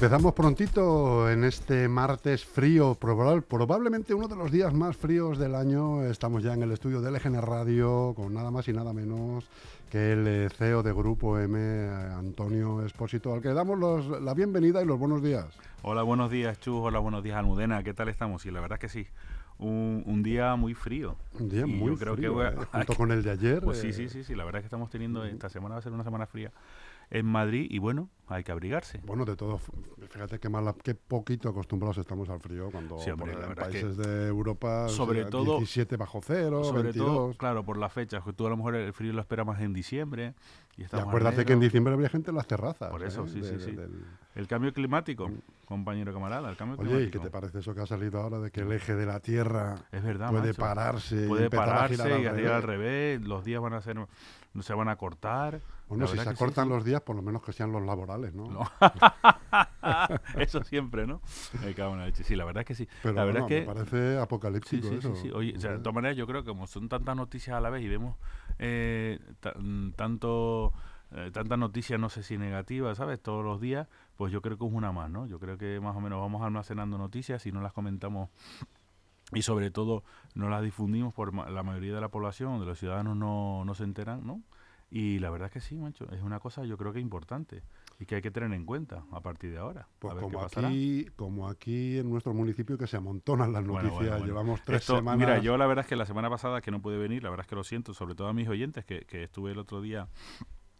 Empezamos prontito en este martes frío, probable- probablemente uno de los días más fríos del año. Estamos ya en el estudio de LGN Radio con nada más y nada menos que el eh, CEO de Grupo M, eh, Antonio Espósito, al que damos los- la bienvenida y los buenos días. Hola, buenos días, Chus. Hola, buenos días, Almudena. ¿Qué tal estamos? Y la verdad es que sí, un, un día muy frío. Un día Y muy yo creo que frío, voy a- eh, junto con el de ayer. Pues eh, sí, sí, sí, sí. La verdad es que estamos teniendo, esta semana va a ser una semana fría en Madrid y bueno, hay que abrigarse. Bueno, de todo, fíjate qué, mala, qué poquito acostumbrados estamos al frío cuando Sí, hombre, por- en países de Europa sobre o sea, todo- 17 bajo cero, Sobre 22. todo, claro, por las fechas, tú a lo mejor el frío lo esperas más en diciembre. Y, Y acuérdate que en diciembre había gente en las terrazas. Por eso, ¿eh? sí, De- sí, de- sí. del- El cambio climático, compañero camarada, el cambio Oye, ¿y climático. qué te parece eso que ha salido ahora de que el eje de la Tierra Es verdad, puede macho. pararse Puede y empezar a pararse girar y al revés? revés, los días van a ser, no se van a cortar. Bueno, si se sí, acortan sí. los días, por lo menos que sean los laborales, ¿no? No. eso siempre, ¿no? Me cago en la leche. Sí, la verdad es que sí. Pero la verdad bueno, es que me parece apocalíptico sí, sí, eso. sí. Oye, o sea, de todas maneras, yo creo que como son tantas noticias a la vez y vemos eh, ta- tanto eh, tantas noticias, no sé si negativas, ¿sabes? Todos los días, pues yo creo que es una más, ¿no? Yo creo que más o menos vamos almacenando noticias y no las comentamos y sobre todo no las difundimos por ma- la mayoría de la población, de los ciudadanos no, no se enteran, ¿no? Y la verdad es que sí, macho, es una cosa yo creo que importante y que hay que tener en cuenta a partir de ahora. Pues a ver qué como aquí, como aquí en nuestro municipio que se amontonan las noticias, bueno, bueno. llevamos tres Esto, semanas. Mira, yo la verdad es que la semana pasada que no pude venir, la verdad es que lo siento, sobre todo a mis oyentes, que, que estuve el otro día.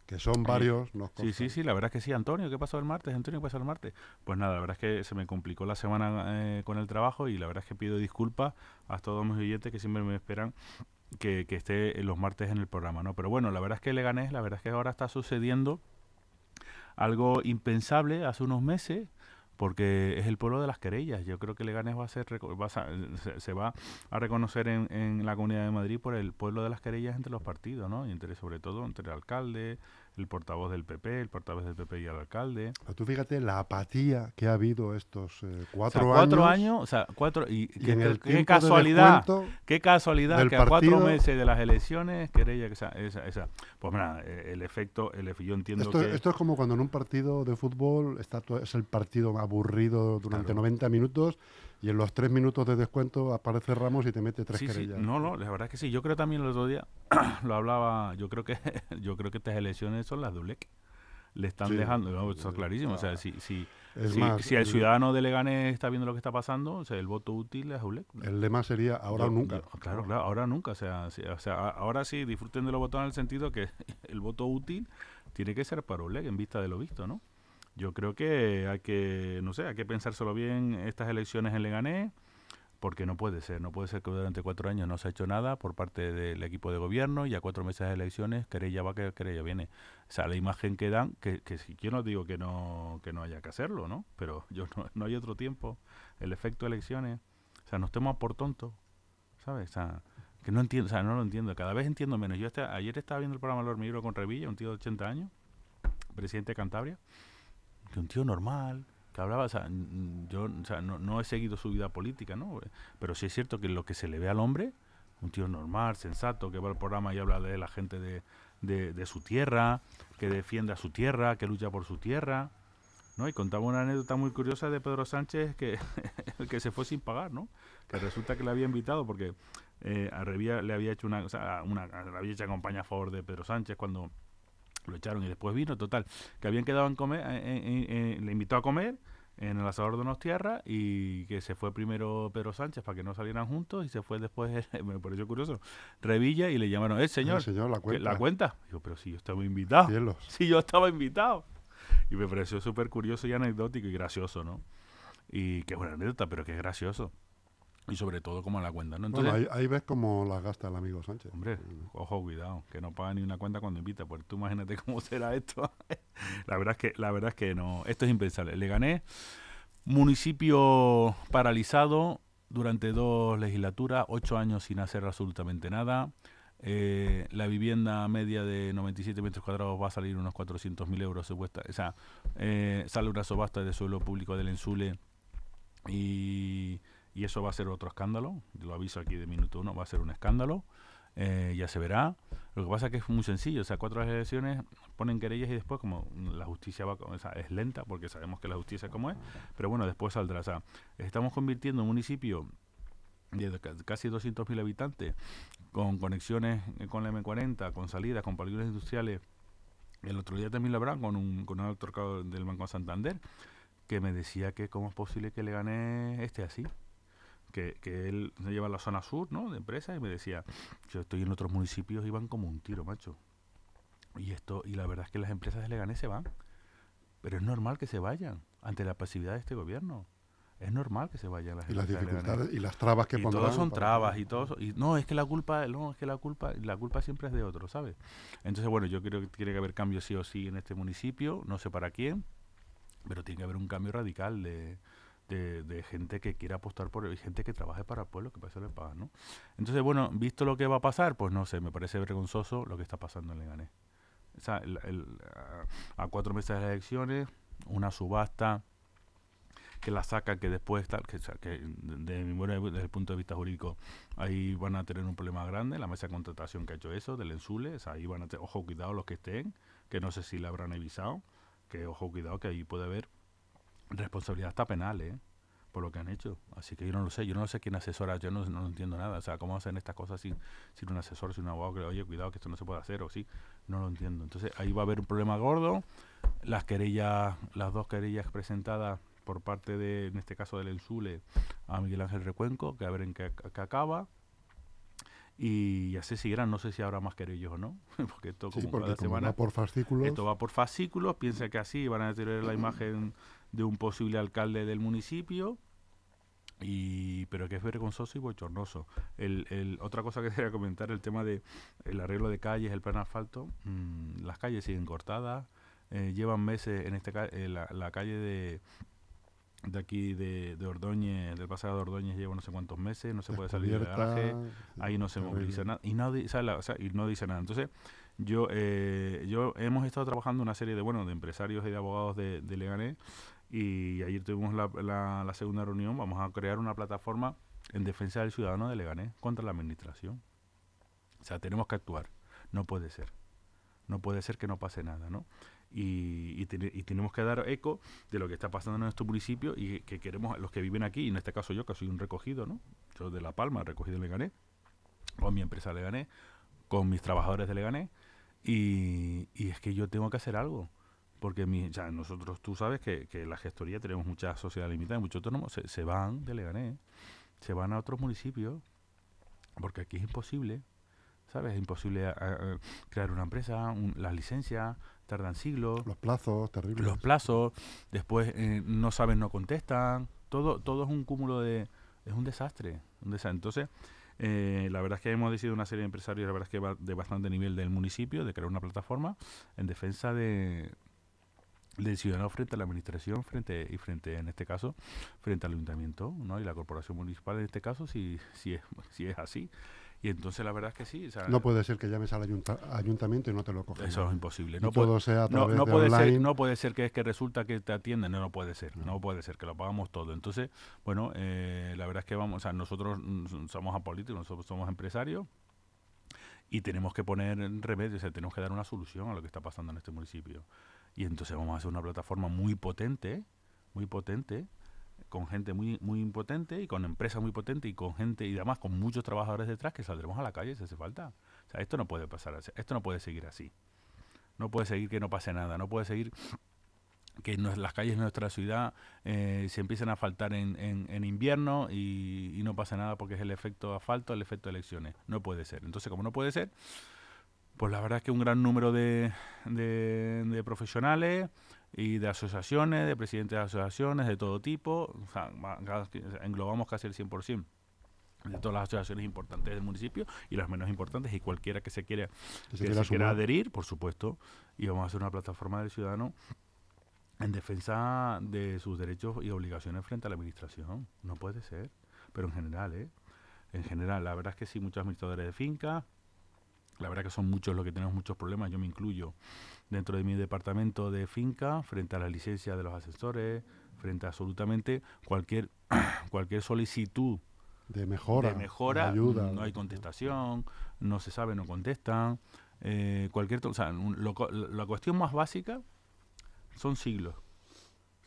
que son varios, nos Sí, sí, sí, la verdad es que sí, Antonio, ¿qué pasó el martes? Antonio, ¿qué pasó el martes? Pues nada, la verdad es que se me complicó la semana eh, con el trabajo y la verdad es que pido disculpas a todos mis oyentes que siempre me esperan que, que esté los martes en el programa, ¿no? Pero bueno, la verdad es que Leganés, la verdad es que ahora está sucediendo algo impensable hace unos meses porque es el pueblo de las querellas. Yo creo que Leganés va a ser va a se va a reconocer en, en la Comunidad de Madrid por el pueblo de las querellas entre los partidos, ¿no? Y entre sobre todo entre el alcalde, el portavoz del PP, el portavoz del PP y el alcalde. Pero tú fíjate la apatía que ha habido estos eh, O sea, cuatro, cuatro años, años, o sea, cuatro y, y qué, en el qué casualidad, qué casualidad que a cuatro meses de las elecciones querella que esa, esa, esa. pues nada, eh, el efecto, el yo entiendo Esto, que esto es como cuando en un partido de fútbol está to- es el partido aburrido durante Claro. 90 minutos y en los tres minutos de descuento aparece Ramos y te mete tres sí, sí, querellas. no, no, la verdad es que sí. Yo creo también el otro día lo hablaba. Yo creo que yo creo que estas elecciones son las de ULEC. Le están Sí, dejando, no, está clarísimo. O sea, está- si, si, si, más, si el ciudadano de Leganés está viendo lo que está pasando, o sea, el voto útil es ULEC. El lema sería ahora o nunca. yo- claro, claro, ahora nunca. O sea, o sea, ahora sí disfruten de los votos en el sentido que el voto útil tiene que ser para ULEC en vista de lo visto, ¿no? Yo creo que hay que, no sé, hay que pensárselo bien estas elecciones en Leganés, porque no puede ser, no puede ser que durante cuatro años no se ha hecho nada por parte del equipo de gobierno y a cuatro meses de elecciones querella va, que querella viene. O sea, la imagen que dan, que, que yo no digo que no, que no haya que hacerlo, ¿no? Pero yo no, no hay otro tiempo. El efecto elecciones, o sea, nos tomamos por tontos, ¿sabes? O sea, que no entiendo, o sea, no lo entiendo, cada vez entiendo menos. Yo este- ayer estaba viendo el programa El Hormiguero con Revilla, un tío de 80 años, presidente de Cantabria, que un tío normal, que hablaba, o sea, yo o sea, no, no he seguido su vida política, ¿no? Pero sí es cierto que lo que se le ve al hombre, un tío normal, sensato, que va al programa y habla de la gente de, de, su tierra, que defiende a su tierra, que lucha por su tierra, ¿no? Y contaba una anécdota muy curiosa de Pedro Sánchez que, que se fue sin pagar, ¿no? Que resulta que le había invitado porque eh, a le había hecho una, o sea, una, le había hecho campaña a favor de Pedro Sánchez cuando lo echaron y después vino, total, que habían quedado en comer, eh, eh, eh, le invitó a comer en el asador de Tierra y que se fue primero Pedro Sánchez para que no salieran juntos y se fue después, me pareció curioso, Revilla y le llamaron, eh, señor, El señor, la ¿qué- cuenta. ¿la cuenta? Digo, pero si yo estaba invitado, Cielos. si yo estaba invitado. Y me pareció súper curioso y anecdótico y gracioso, ¿no? Y que es una anécdota, pero que es gracioso. Y sobre todo como la cuenta, ¿no? Entonces, Bueno, ahí, ahí ves cómo las gasta el amigo Sánchez. Hombre, ojo, cuidado, que no paga ni una cuenta cuando invita, porque tú imagínate cómo será esto. la verdad es que, la verdad es que no, esto es impensable. Le gané municipio paralizado durante dos legislaturas, ocho años sin hacer absolutamente nada. Eh, la vivienda media de 97 metros cuadrados va a salir unos 400.000 euros supuesta. O sea, eh, sale una subasta de suelo público del Ensule y, y eso va a ser otro escándalo. Lo aviso aquí de minuto uno, va a ser un escándalo. eh, ya se verá. Lo que pasa es que es muy sencillo, o sea, cuatro elecciones ponen querellas y después como la justicia va, o sea, es lenta porque sabemos que la justicia es como es, pero bueno, después saldrá. O sea, estamos convirtiendo un municipio de casi 200.000 habitantes con conexiones con la M40, con salidas, con polígonos industriales. El otro día también lo habrán con un, con un autorcado del Banco Santander que me decía que cómo es posible que le gane este así que, que él se lleva a la zona sur, ¿no? De empresas y me decía, yo estoy en otros municipios y van como un tiro, macho. Y esto y la verdad es que las empresas de Leganés se van. Pero es normal que se vayan ante la pasividad de este gobierno. Es normal que se vayan las y las dificultades y las trabas que y todas son trabas y todo y no es que la culpa no es que la culpa la culpa siempre es de otro sabes entonces bueno yo creo que tiene que haber cambios sí o sí en este municipio no sé para quién pero tiene que haber un cambio radical de, de, gente que quiera apostar por y gente que trabaje para el pueblo, que para eso le pagan, ¿no? Entonces, bueno, visto lo que va a pasar, pues no sé, me parece vergonzoso lo que está pasando en Leganés. O sea, a, cuatro meses de las elecciones, una subasta que la saca, que después tal, que, que de, desde el punto de vista jurídico, ahí van a tener un problema grande, la mesa de contratación que ha hecho eso, del Ensule, ahí van a tener, ojo, cuidado los que estén, que no sé si le habrán avisado, que ojo, cuidado, que ahí puede haber responsabilidad hasta penal, ¿eh? Por lo que han hecho. Así que yo no lo sé. Yo no sé quién asesora. Yo no, no entiendo nada. O sea, ¿cómo hacen estas cosas sin, sin un asesor, sin un abogado que oye, cuidado que esto no se puede hacer o sí? No lo entiendo. Entonces ahí va a haber un problema gordo. Las querellas, las dos querellas presentadas por parte de, en este caso del Ensule, a Miguel Ángel Recuenco, que a ver en qué, acaba y así seguirán. No sé si habrá más querellos o no, porque esto como cada semana va por fascículos. Esto va por fascículos. Piensa que así van a tener la imagen de un posible alcalde del municipio. Y, pero que es vergonzoso y bochornoso. El, el, otra cosa que quería comentar, el tema de el arreglo de calles, el plan asfalto. Mm, las calles siguen cortadas, eh, llevan meses, en este eh, la, la, calle de, de aquí de, de Ordóñez, del pasado de Ordóñez lleva no sé cuántos meses, no se puede salir del garaje, ahí no se moviliza nada y, no, o sea, y no dice nada. Entonces, yo, eh, yo hemos estado trabajando una serie de, bueno, de empresarios y de abogados de, de Leganés y ayer tuvimos la, segunda reunión, vamos a crear una plataforma en defensa del ciudadano de Leganés contra la administración. O sea, tenemos que actuar, no puede ser. No puede ser que no pase nada, ¿no? Y, y, tenemos que dar eco de lo que está pasando en nuestro municipio y que queremos, los que viven aquí, y en este caso yo, que soy un recogido, ¿no? Yo de La Palma, recogido en Leganés, con mi empresa Leganés, con mis trabajadores de Leganés, y, y es que yo tengo que hacer algo porque mi, ya nosotros, tú sabes que, que la gestoría tenemos muchas sociedades limitadas, muchos autónomos se, se, van de Leganés, se van a otros municipios, porque aquí es imposible, ¿sabes? Es imposible crear una empresa, las licencias tardan siglos. Los plazos, terribles. Los plazos, después eh, no saben, no contestan, todo, todo es un cúmulo de... es un desastre, un desastre. Entonces, eh, la verdad es que hemos decidido una serie de empresarios, la verdad es que va de bastante nivel del municipio, de crear una plataforma en defensa de, del ciudadano frente a la administración frente y frente en este caso frente al ayuntamiento no y la corporación municipal en este caso si si es si es así. Y entonces la verdad es que sí no puede ser que llames al ayuntamiento y no te lo cojan eso es imposible. No puede, sea no, puede ser no puede ser que es que resulta que te atienden no no puede ser no, puede ser que lo pagamos todo. Entonces bueno eh, la verdad es que vamos o sea nosotros somos apolíticos nosotros somos empresarios y tenemos que poner remedio o sea tenemos que dar una solución a lo que está pasando en este municipio y entonces vamos a hacer una plataforma muy potente, muy potente, con gente muy muy impotente y con empresas muy potentes y con gente y además con muchos trabajadores detrás que saldremos a la calle si hace falta. O sea, esto no puede pasar, esto no puede seguir así. No puede seguir que no pase nada, no puede seguir que las calles de nuestra ciudad eh, se empiecen a faltar en, en, invierno y, y, no pase nada porque es el efecto asfalto, el efecto elecciones. No puede ser. Entonces, como no puede ser, pues la verdad es que un gran número de, de, profesionales y de asociaciones, de presidentes de asociaciones de todo tipo, o sea, englobamos casi el 100% de todas las asociaciones importantes del municipio y las menos importantes y cualquiera que se quiera, que se, quiera, adherir, por supuesto, y vamos a hacer una plataforma del ciudadano en defensa de sus derechos y obligaciones frente a la administración. No puede ser, pero en general, ¿eh? En general, la verdad es que sí, muchos administradores de finca, la verdad que son muchos los que tenemos muchos problemas, yo me incluyo dentro de mi departamento de finca, frente a la licencia de los asesores, frente a absolutamente cualquier, cualquier solicitud de mejora, de mejora, ayuda. no hay contestación, no se sabe, no contestan. Eh, cualquier, o sea, la cuestión más básica son siglos.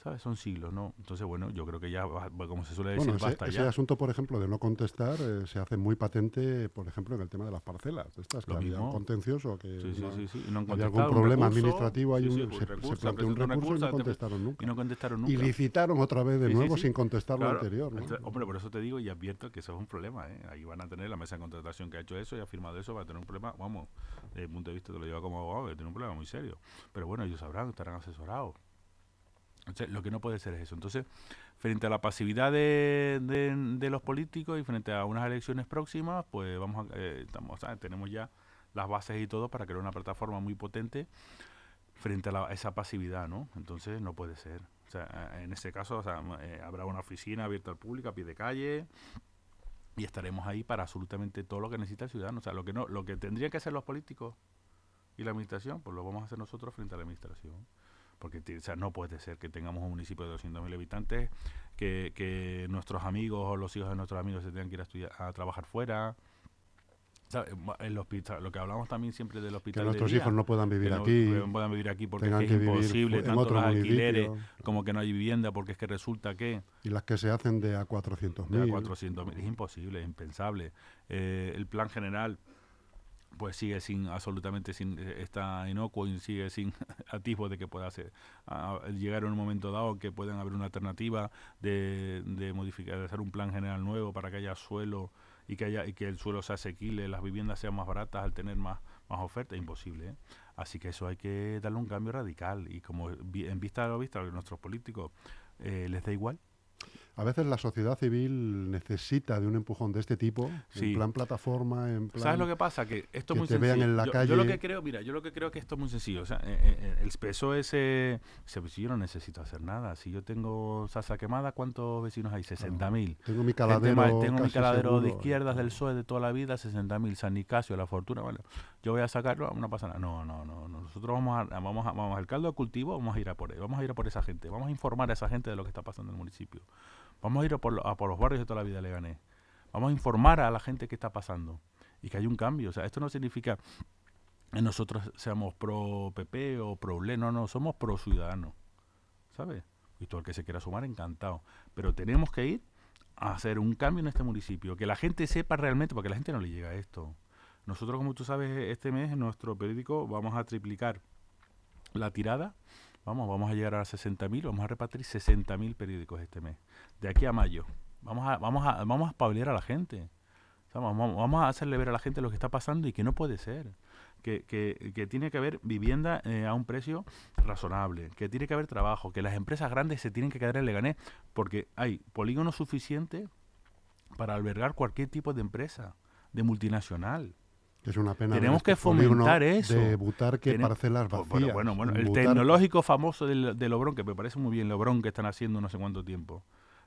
¿Sabes? Son siglos, ¿no? Entonces, bueno, yo creo que ya, como se suele decir, ese, basta ese asunto, por ejemplo, de no contestar, eh, se hace muy patente, por ejemplo, en el tema de las parcelas. Estas, que había un contencioso, que no, había algún problema administrativo, hay un, se, planteó un recurso, y no contestaron nunca. Y no contestaron nunca. Y licitaron otra vez de nuevo sin contestar lo anterior. hombre, por eso te digo y advierto que eso es un problema. ¿eh? Ahí van a tener la mesa de contratación que ha hecho eso y ha firmado eso, va a tener un problema, vamos, desde el punto de vista te lo lleva como abogado, tiene un problema muy serio. Pero bueno, ellos sabrán, estarán asesorados lo que no puede ser es eso. Entonces, frente a la pasividad de, los políticos y frente a unas elecciones próximas, pues vamos a, eh, estamos, tenemos ya las bases y todo para crear una plataforma muy potente frente a, esa pasividad, ¿no? Entonces, no puede ser. O sea, en ese caso, o sea, eh, habrá una oficina abierta al público, a pie de calle, y estaremos ahí para absolutamente todo lo que necesita el ciudadano. O sea, lo que, no, lo que tendrían que hacer los políticos y la administración, pues lo vamos a hacer nosotros frente a la administración porque o sea, no puede ser que tengamos un municipio de 200.000 habitantes, que, que, nuestros amigos o los hijos de nuestros amigos se tengan que ir a, estudiar, a trabajar fuera. El hospital, lo que hablamos también siempre del hospital. Que nuestros hijos no puedan vivir aquí. No puedan vivir aquí porque es imposible, tanto los alquileres como que no hay vivienda, porque es que resulta que. Y las que se hacen de a 400.000. De a 400.000, es imposible, es impensable. Eh, el plan general pues sigue sin absolutamente sin eh, está inocuo y sigue sin atisbo de que pueda hacer, llegar en un momento dado que puedan haber una alternativa de, de modificar de hacer un plan general nuevo para que haya suelo y que haya y que el suelo sea asequible las viviendas sean más baratas al tener más más oferta imposible ¿eh? así que eso hay que darle un cambio radical y como en vista de lo visto a nuestros políticos eh, les da igual a veces la sociedad civil necesita de un empujón de este tipo, en plan plataforma, en plan... ¿Sabes lo que pasa? Que esto es muy te vean en la yo, calle... Yo lo que creo, mira, yo lo que creo que esto es muy sencillo. O sea, eh, eh, eh, el PSOE ese... Si yo no necesito hacer nada. Si yo tengo salsa quemada, ¿cuántos vecinos hay? 60.000. tengo mi caladero Tengo mi caladero de izquierdas del PSOE de toda la vida, 60.000. San Nicasio, La Fortuna, bueno, yo voy a sacarlo, no pasa nada. No, no, no. Nosotros vamos a, vamos a, vamos al caldo de cultivo, vamos a ir a por él. Vamos a ir a por esa gente. Vamos a informar a esa gente de lo que está pasando en el municipio. Vamos a ir a por, los barrios de toda la vida le gané. Vamos a informar a la gente qué está pasando y que hay un cambio. O sea, esto no significa que nosotros seamos pro PP o pro ULE, no, no, somos pro ciudadanos, ¿sabes? Y todo el que se quiera sumar, encantado. Pero tenemos que ir a hacer un cambio en este municipio, que la gente sepa realmente, porque a la gente no le llega esto. Nosotros, como tú sabes, este mes en nuestro periódico vamos a triplicar la tirada Vamos, vamos a llegar a 60.000, vamos a repartir 60.000 periódicos este mes, de aquí a mayo. Vamos a, vamos a, vamos a a la gente. Vamos, vamos, a hacerle ver a la gente lo que está pasando y que no puede ser. Que, que, que tiene que haber vivienda eh, a un precio razonable, que tiene que haber trabajo, que las empresas grandes se tienen que quedar en Leganés porque hay polígono suficiente para albergar cualquier tipo de empresa, de multinacional. Es una pena. Tenemos que fomentar eso. Que parcelas vacías. Bueno, bueno, el tecnológico famoso del, de Lobrón, que me parece muy bien, Lobrón, que están haciendo no sé cuánto tiempo.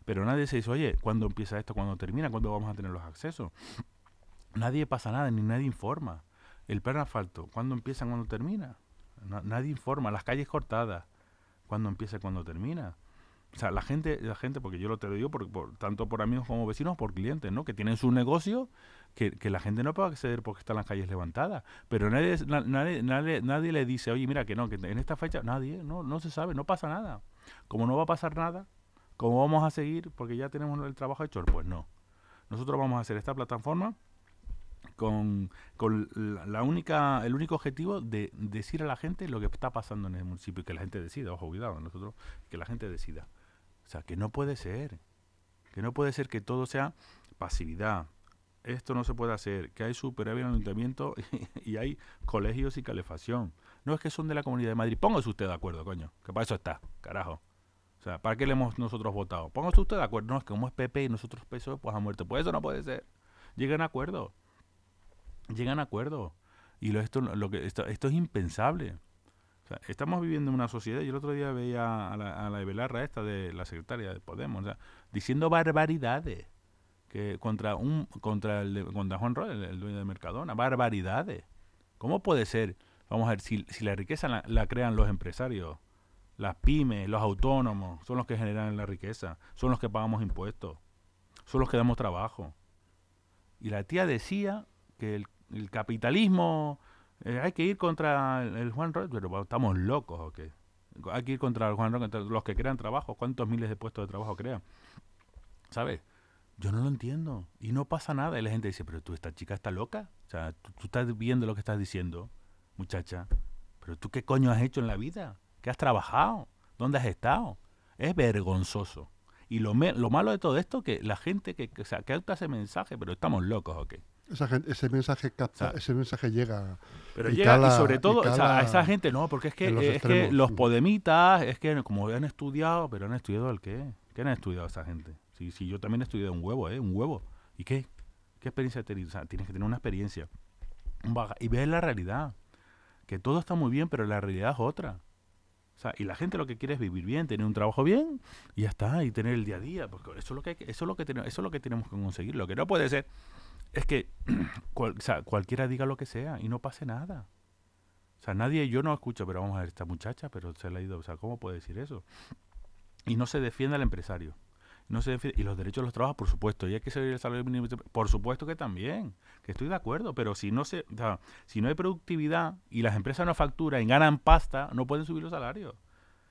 Pero nadie se dice, oye, ¿cuándo empieza esto? ¿Cuándo termina? ¿Cuándo vamos a tener los accesos? Nadie pasa nada, ni nadie informa. El plan asfalto, ¿cuándo empieza? ¿Cuándo termina? nadie informa. Las calles cortadas, ¿cuándo empieza? ¿Cuándo termina? O sea, la gente, la gente, porque yo lo te lo digo por, tanto por amigos como vecinos, por clientes, ¿no? Que tienen su negocio, que, que la gente no puede acceder porque están las calles levantadas. Pero nadie, nadie, nadie, nadie le dice, oye, mira, que no, que en esta fecha, nadie, no, no se sabe, no pasa nada. Como no va a pasar nada, ¿cómo vamos a seguir? Porque ya tenemos el trabajo hecho. Pues no. Nosotros vamos a hacer esta plataforma con, con la única, el único objetivo de decir a la gente lo que está pasando en el municipio y que la gente decida, ojo, cuidado, nosotros, que la gente decida. O sea, que no puede ser. Que no puede ser que todo sea pasividad. Esto no se puede hacer. Que hay superávit en el ayuntamiento y, hay colegios y calefacción. No es que son de la Comunidad de Madrid. Póngase usted de acuerdo, coño. Que para eso está, carajo. O sea, ¿para qué le hemos nosotros votado? Póngase usted de acuerdo. No, es que como es PP y nosotros PSOE, pues a muerte. Pues eso no puede ser. Lleguen a acuerdo. Llegan a acuerdo. Y lo, esto, lo que, esto, es impensable estamos viviendo en una sociedad, y el otro día veía a la, a la esta de la secretaria de Podemos, diciendo barbaridades que contra un contra el contra Juan Rodríguez, el, dueño de Mercadona, barbaridades. ¿Cómo puede ser? Vamos a ver, si, si la riqueza la, crean los empresarios, las pymes, los autónomos, son los que generan la riqueza, son los que pagamos impuestos, son los que damos trabajo. Y la tía decía que el, capitalismo, hay que ir contra el, Juan Roque, pero estamos locos o qué. Hay que ir contra el Juan Roque, los que crean trabajo, ¿cuántos miles de puestos de trabajo crean? ¿Sabes? Yo no lo entiendo. Y no pasa nada. Y la gente dice, pero tú, esta chica está loca. O sea, tú estás viendo lo que estás diciendo, muchacha. Pero tú qué coño has hecho en la vida? ¿Qué has trabajado? ¿Dónde has estado? Es vergonzoso. Y lo, lo malo de todo esto que la gente que, que, sea, capta ese mensaje, pero estamos locos, ¿ok? Esa gente, ese mensaje capta, ese mensaje llega. Pero llega y sobre todo a esa gente, no, porque es que, es que los podemitas, es que como han estudiado, pero han estudiado el qué? ¿Qué han estudiado esa gente? Si, si yo también he estudiado un huevo, ¿eh? Un huevo. ¿Y qué? ¿Qué experiencia tienes? O sea, tienes que tener una experiencia. y ves la realidad. Que todo está muy bien, pero la realidad es otra. O sea, y la gente lo que quiere es vivir bien, tener un trabajo bien y ya está, y tener el día a día. Porque eso es lo que, eso es lo que, tenemos, eso es lo que tenemos que conseguir. Lo que no puede ser es que o sea, cualquiera diga lo que sea y no pase nada. O sea, nadie, yo no escucho, pero vamos a ver, esta muchacha, pero se le ha ido. O sea, ¿cómo puede decir eso? Y no se defiende al empresario no se y los derechos de los trabajadores, por supuesto, y hay que seguir el salario mínimo, por supuesto que también, que estoy de acuerdo, pero si no se, si no hay productividad y las empresas no facturan y ganan pasta, no pueden subir los salarios.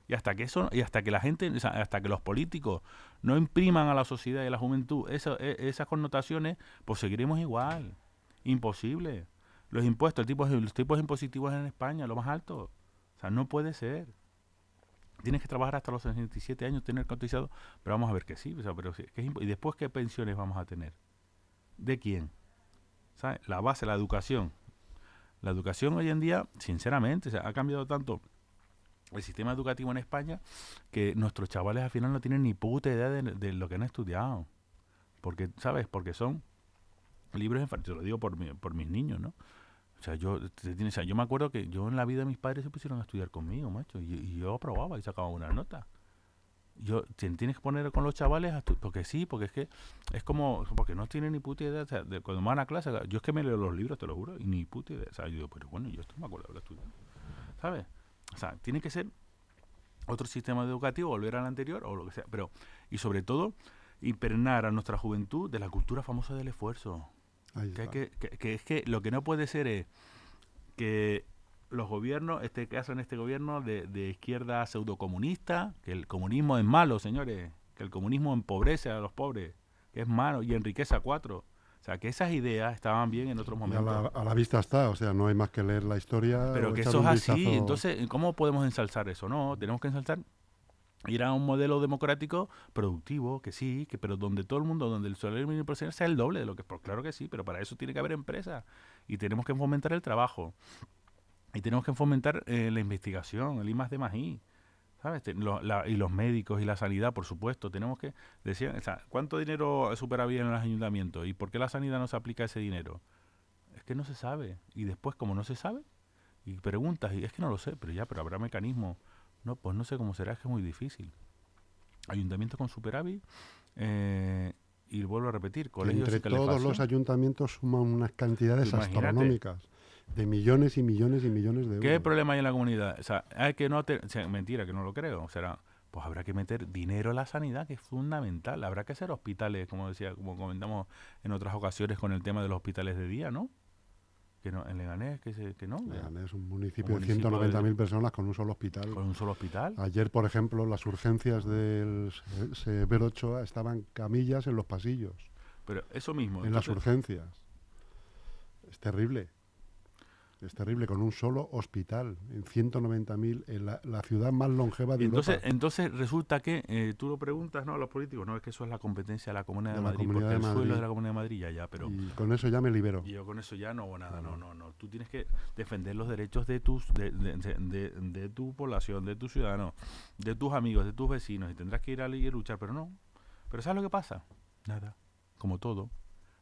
Y hasta que eso, y hasta que la gente, hasta que los políticos no impriman a la sociedad y a la juventud e, esas connotaciones, pues seguiremos igual. Imposible. Los impuestos, los tipos impositivos en España, lo más alto. O sea, no puede ser tienes que trabajar hasta los 67 años, tener cotizado, pero vamos a ver que sí, pero ¿y después qué pensiones vamos a tener? ¿De quién? La base, la educación. La educación hoy en día, sinceramente, ha cambiado tanto el sistema educativo en España que nuestros chavales al final no tienen ni puta idea de, lo que han estudiado. Porque, ¿sabes? Porque son libros, te lo digo por, por mis niños, ¿no? O sea, yo, yo me acuerdo que yo en la vida mis padres se pusieron a estudiar conmigo, macho, y, yo aprobaba y sacaba una nota. Yo, tienes que poner con los chavales, porque sí, porque es que es como, porque no tienen ni puta idea, o sea, cuando van a clase, yo es que me leo los libros, te lo juro, y ni puta idea. O sea, yo digo, pero bueno, yo esto me acuerdo de estudiar, ¿sabes? O sea, tiene que ser otro sistema educativo, volver al anterior o lo que sea, pero, y sobre todo, impregnar a nuestra juventud de la cultura famosa del esfuerzo. Que, que, es que lo que no puede ser es que los gobiernos, este caso en este gobierno de, de izquierda pseudocomunista, que el comunismo es malo, señores, que el comunismo empobrece a los pobres, que es malo y enriquece a cuatro. O sea, que esas ideas estaban bien en otros momentos. A la, vista está, o sea, no hay más que leer la historia. Pero que eso es así, entonces, ¿cómo podemos ensalzar eso? No, tenemos que ensalzar ir a un modelo democrático productivo, que sí, que pero donde todo el mundo, donde el salario mínimo profesional sea el doble de lo que, pues claro que sí, pero para eso tiene que haber empresas y tenemos que fomentar el trabajo. Y tenemos que fomentar eh, la investigación, el I más de más I, ¿sabes? y los médicos y la sanidad, por supuesto, tenemos que decir, o sea, ¿cuánto dinero supera bien en los ayuntamientos y por qué la sanidad no se aplica ese dinero? Es que no se sabe. Y después como no se sabe y preguntas y es que no lo sé, pero ya, pero habrá mecanismos no, pues no sé cómo será, es que es muy difícil. Ayuntamiento con superávit eh, y vuelvo a repetir, colegios Entre todos los ayuntamientos suman unas cantidades astronómicas de millones y millones y millones de euros. ¿Qué problema hay en la comunidad? O sea, hay que no mentira, que no lo creo. Será, pues habrá que meter dinero a la sanidad, que es fundamental. Habrá que hacer hospitales, como decía, como comentamos en otras ocasiones con el tema de los hospitales de día, ¿no? Que no, en Leganés, que, que no. Leganés es un municipio, de 190.000 personas con un solo hospital. Con un solo hospital. Ayer, por ejemplo, las urgencias del Severo Ochoa estaban camillas en los pasillos. Pero eso mismo. En las urgencias. Es terrible. Es terrible, con un solo hospital, en 190.000, en la, la, ciudad más longeva de entonces, Entonces resulta que, eh, tú lo preguntas ¿no? a los políticos, no es que eso es la competencia de la Comunidad de, Madrid, porque el suelo es de la Comunidad de Madrid ya, ya, pero... Y con eso ya me libero. Y yo con eso ya no hago nada, no, no, no. Tú tienes que defender los derechos de, tus, de, de, de, tu población, de tus ciudadanos, de tus amigos, de tus vecinos, y tendrás que ir a y luchar, pero no. Pero ¿sabes lo que pasa? Nada, como todo.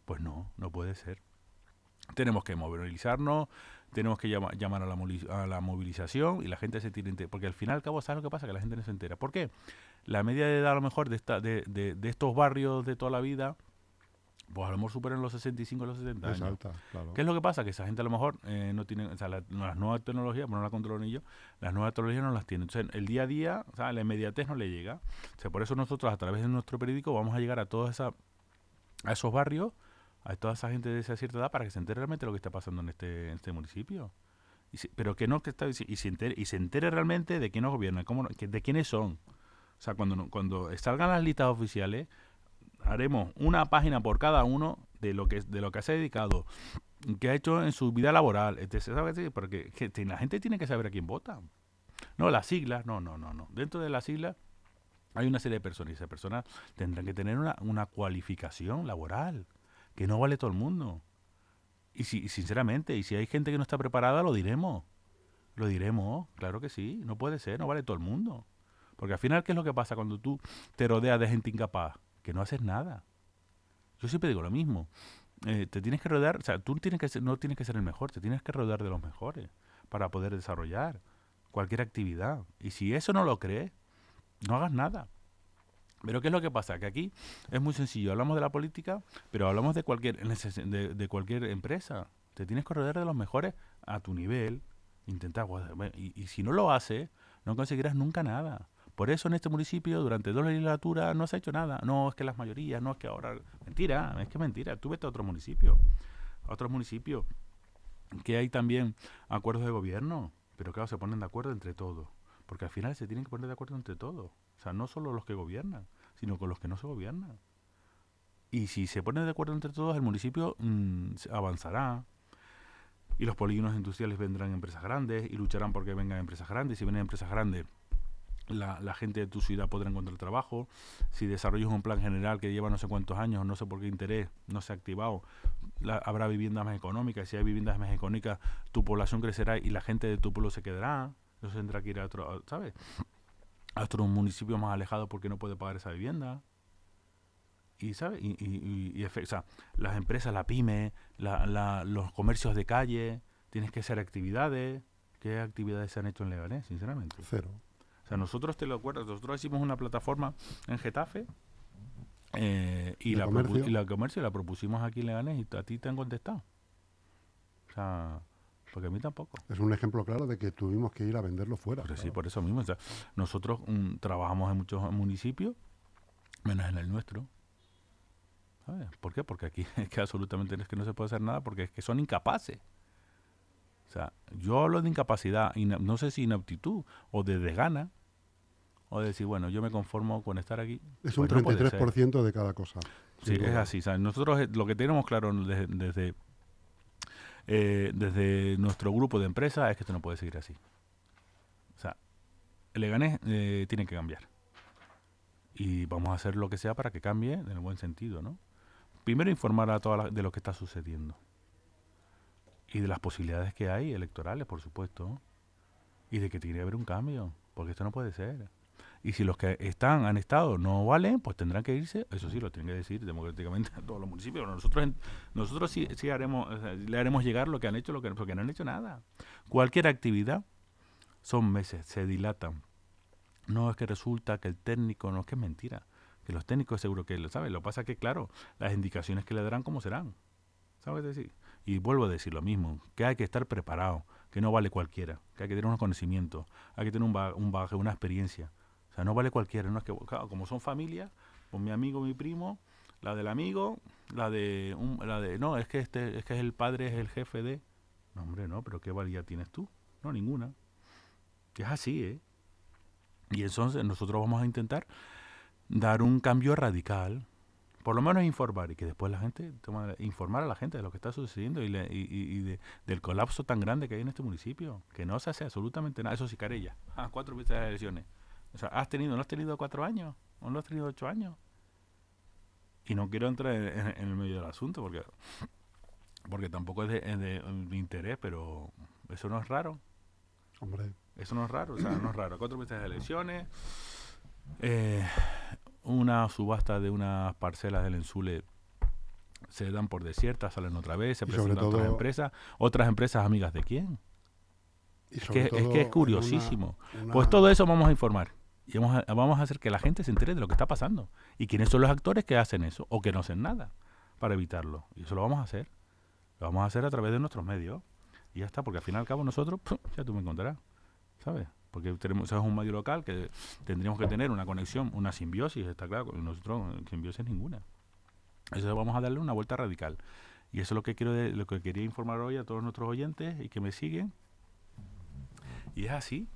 Pues no, no puede ser. Tenemos que movilizarnos, tenemos que llamar a la, a la movilización y la gente se tiene porque al final al cabo sabes lo que pasa que la gente no se entera ¿por qué? la media de edad a lo mejor de, esta, de, de, estos barrios de toda la vida pues a lo mejor superan los 65 los 70 años. ¿Qué es lo que pasa? Que esa gente a lo mejor eh, no tiene, o sea, las nuevas tecnologías, bueno, no la controlo ni yo, las nuevas tecnologías no las tienen. Entonces, el día a día, o sea, la inmediatez no le llega. O sea, por eso nosotros a través de nuestro periódico vamos a llegar a todos esa, a esos barrios a toda esa gente de esa cierta edad para que se entere realmente lo que está pasando en este, en este municipio. Y pero que no que está y se entere, y se entere realmente de quién nos gobierna, cómo, de quiénes son. O sea, cuando, cuando salgan las listas oficiales, haremos una página por cada uno de lo que de lo que se ha dedicado, que ha hecho en su vida laboral, etc. Porque la gente tiene que saber a quién vota. No, las siglas, no, no, no, no. Dentro de las siglas hay una serie de personas y esas personas tendrán que tener una, una cualificación laboral, que no vale todo el mundo. Y si, sinceramente, y si hay gente que no está preparada, lo diremos. Lo diremos, claro que sí, no puede ser, no vale todo el mundo. Porque al final, ¿qué es lo que pasa cuando tú te rodeas de gente incapaz? Que no haces nada. Yo siempre digo lo mismo. Eh, te tienes que rodear, o sea, tú tienes que ser, no tienes que ser el mejor, te tienes que rodear de los mejores para poder desarrollar cualquier actividad. Y si eso no lo crees, no hagas nada. Pero ¿qué es lo que pasa? Que aquí es muy sencillo. Hablamos de la política, pero hablamos de cualquier, de, cualquier empresa. Te tienes que rodear de los mejores a tu nivel. Intentar, y, y si no lo haces, no conseguirás nunca nada. Por eso en este municipio durante dos legislaturas no se ha hecho nada. No es que las mayorías, no es que ahora... Mentira, es que mentira. Tú vete a otro municipio. A otro municipio que hay también acuerdos de gobierno. Pero claro, se ponen de acuerdo entre todos. Porque al final se tienen que poner de acuerdo entre todos. Sea, no solo los que gobiernan, sino con los que no se gobiernan. Y si se ponen de acuerdo entre todos, el municipio mm, avanzará. Y los polígonos industriales vendrán empresas grandes y lucharán porque vengan empresas grandes. Si vienen empresas grandes, la, gente de tu ciudad podrá encontrar trabajo. Si desarrollas un plan general que lleva no sé cuántos años, no sé por qué interés, no se ha activado, habrá viviendas más económicas. Si hay viviendas más económicas, tu población crecerá y la gente de tu pueblo se quedará. No tendrá que ir a otro, ¿sabes? A otro municipio más alejado porque no puede pagar esa vivienda. Y, ¿sabes? Y, y, o sea, las empresas, la pyme, la, los comercios de calle, tienes que hacer actividades. ¿Qué actividades se han hecho en Leganés, sinceramente? Cero. O sea, nosotros, te lo acuerdas, nosotros hicimos una plataforma en Getafe eh, y, la comercio? y la comercio la propusimos aquí en Leganés y a ti te han contestado. O sea, porque a mí tampoco. Es un ejemplo claro de que tuvimos que ir a venderlo fuera. Pues sí, por eso mismo. O sea, nosotros mm, trabajamos en muchos municipios, menos en el nuestro. ¿Sabes? ¿Por qué? Porque aquí es que absolutamente es que no se puede hacer nada porque es que son incapaces. O sea, yo hablo de incapacidad, no sé si inaptitud o de desgana, o de decir, bueno, yo me conformo con estar aquí. Es un 33% pues de cada cosa. Sí, es así. Nosotros eh, lo que tenemos claro desde, eh, desde, nuestro grupo de empresas es que esto no puede seguir así. O sea, el Leganés eh, tiene que cambiar. Y vamos a hacer lo que sea para que cambie en el buen sentido, ¿no? Primero informar a todas de lo que está sucediendo y de las posibilidades que hay electorales, por supuesto, y de que tiene que haber un cambio, porque esto no puede ser. Y si los que están, han estado, no valen, pues tendrán que irse, eso sí, lo tienen que decir democráticamente a todos los municipios. Nosotros nosotros sí, sí haremos, le haremos llegar lo que han hecho, lo que, porque no han hecho nada. Cualquier actividad son meses, se dilatan. No es que resulta que el técnico, no es que es mentira, que los técnicos seguro que lo saben. Lo que pasa es que, claro, las indicaciones que le darán, ¿cómo serán? ¿Sabes decir? Y vuelvo a decir lo mismo, que hay que estar preparado, que no vale cualquiera, que hay que tener unos conocimientos, hay que tener un, un bagaje, una experiencia. O sea, no vale cualquiera, no es que, como son familias, pues mi amigo, mi primo, la del amigo, la de, un, la de, no, es que este, es que el padre es el jefe de, no hombre, no, pero qué valía tienes tú, no ninguna, es así, ¿eh? Y entonces nosotros vamos a intentar dar un cambio radical por lo menos informar y que después la gente informar a la gente de lo que está sucediendo y, y, del colapso tan grande que hay en este municipio, que no se hace absolutamente nada. Eso sí, Carella, ah, cuatro veces de elecciones. O sea, ¿has tenido, no has tenido cuatro años? ¿O no has tenido ocho años? Y no quiero entrar en, el medio del asunto porque porque tampoco es de, de, interés, pero eso no es raro. Hombre. Eso no es raro, o sea, no es raro. Cuatro meses de elecciones, eh, una subasta de unas parcelas del Ensule se dan por desiertas, salen otra vez, se presentan otras empresas, otras empresas amigas de quién. Es que, es que, es curiosísimo. Pues todo eso vamos a informar y vamos a, vamos a hacer que la gente se entere de lo que está pasando y quiénes son los actores que hacen eso o que no hacen nada para evitarlo. Y eso lo vamos a hacer. Lo vamos a hacer a través de nuestros medios. Y ya está, porque al fin y al cabo nosotros, ya tú me encontrarás, ¿sabes? porque tenemos, es un medio local que tendríamos que tener una conexión, una simbiosis, está claro, nosotros simbiosis ninguna. Eso vamos a darle una vuelta radical. Y eso es lo que quiero lo que quería informar hoy a todos nuestros oyentes y que me siguen. Y es así.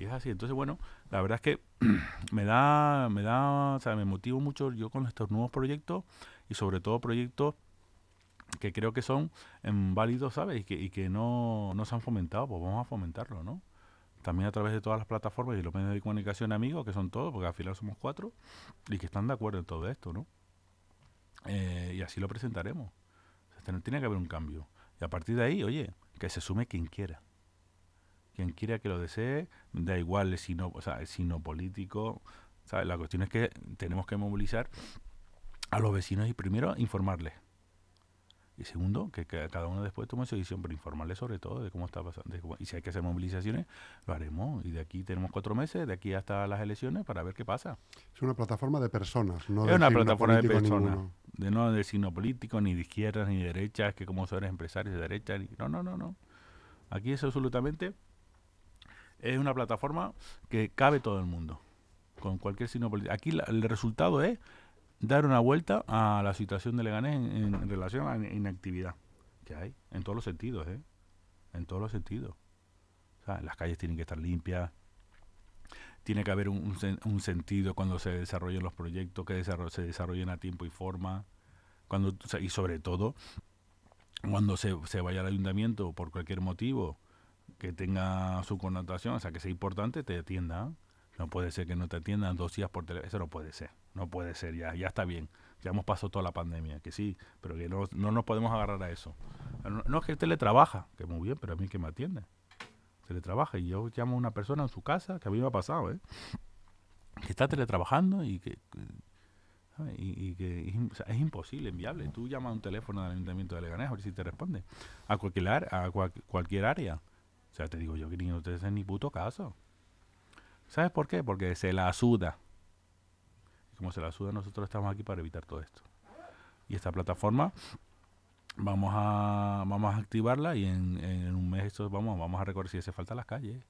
Y es así. Entonces, bueno, la verdad es que me da, me da, o sea, me motivo mucho yo con estos nuevos proyectos y sobre todo proyectos que creo que son em, válidos, ¿sabes? Y que, y que no, no se han fomentado, pues vamos a fomentarlo, ¿no? También a través de todas las plataformas y los medios de comunicación amigos, que son todos, porque al final somos cuatro, y que están de acuerdo en todo esto, ¿no? Eh, y así lo presentaremos. tiene que haber un cambio. Y a partir de ahí, oye, que se sume quien quiera. Quien quiera que lo desee, da igual si no, o sea, si no político. ¿sabes? La cuestión es que tenemos que movilizar a los vecinos y primero informarles y segundo, que, cada uno después tome su decisión, pero informarle sobre todo de cómo está pasando. y si hay que hacer movilizaciones, lo haremos. Y de aquí tenemos cuatro meses, de aquí hasta las elecciones, para ver qué pasa. Es una plataforma de personas, no Es una plataforma de personas. De no de signo político, ni de izquierdas, ni de derechas, que como son empresarios de derecha. Ni, no, no, no, no. Aquí es absolutamente. Es una plataforma que cabe todo el mundo. Con cualquier signo político. Aquí el resultado es dar una vuelta a la situación de Leganés en, relación a la inactividad que hay, en todos los sentidos, ¿eh? En todos los sentidos. O sea, las calles tienen que estar limpias, tiene que haber un, sentido cuando se desarrollen los proyectos, que se desarrollen a tiempo y forma, cuando y sobre todo cuando se, se vaya al ayuntamiento por cualquier motivo que tenga su connotación, o sea, que sea importante, te atienda. No puede ser que no te atiendan dos días por teléfono, eso no puede ser. No puede ser, ya, ya está bien. Ya hemos pasado toda la pandemia, que sí, pero que no, no nos podemos agarrar a eso. No, es que teletrabaja, que muy bien, pero a mí que me atiende. Teletrabaja y yo llamo a una persona en su casa, que a mí me ha pasado, ¿eh? que está teletrabajando y que, y, que es, imposible, inviable. Tú llamas a un teléfono del Ayuntamiento de Leganés a ver si te responde. A cualquier, a cualquier área. O sea, te digo yo que ni no te hacen ni puto caso. ¿Sabes por qué? Porque se la suda como se la suda, nosotros estamos aquí para evitar todo esto. Y esta plataforma vamos a vamos a activarla y en, un mes esto vamos vamos a recorrer si hace falta las calles.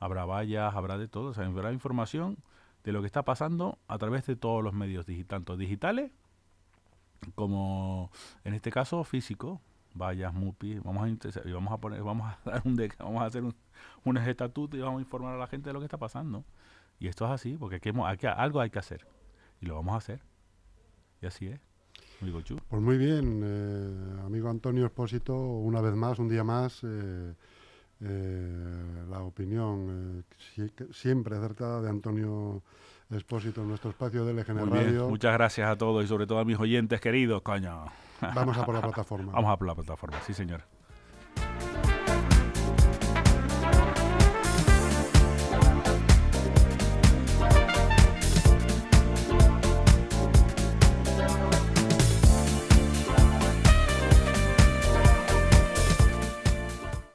Habrá vallas, habrá de todo, o sea, habrá información de lo que está pasando a través de todos los medios tanto digitales como en este caso físico, vallas, MUPI, vamos a y vamos a poner, vamos a dar un vamos a hacer un, un estatuto y vamos a informar a la gente de lo que está pasando. Y esto es así, porque algo hay que hacer y lo vamos a hacer. Y así es. Amigo Chu. Pues muy bien, eh, amigo Antonio Espósito, una vez más, un día más, eh, eh, la opinión siempre acertada de Antonio Espósito en nuestro espacio de LGN Radio. Muchas gracias a todos y sobre todo a mis oyentes queridos, coño. Vamos a por la plataforma. Vamos a por la plataforma, sí señor.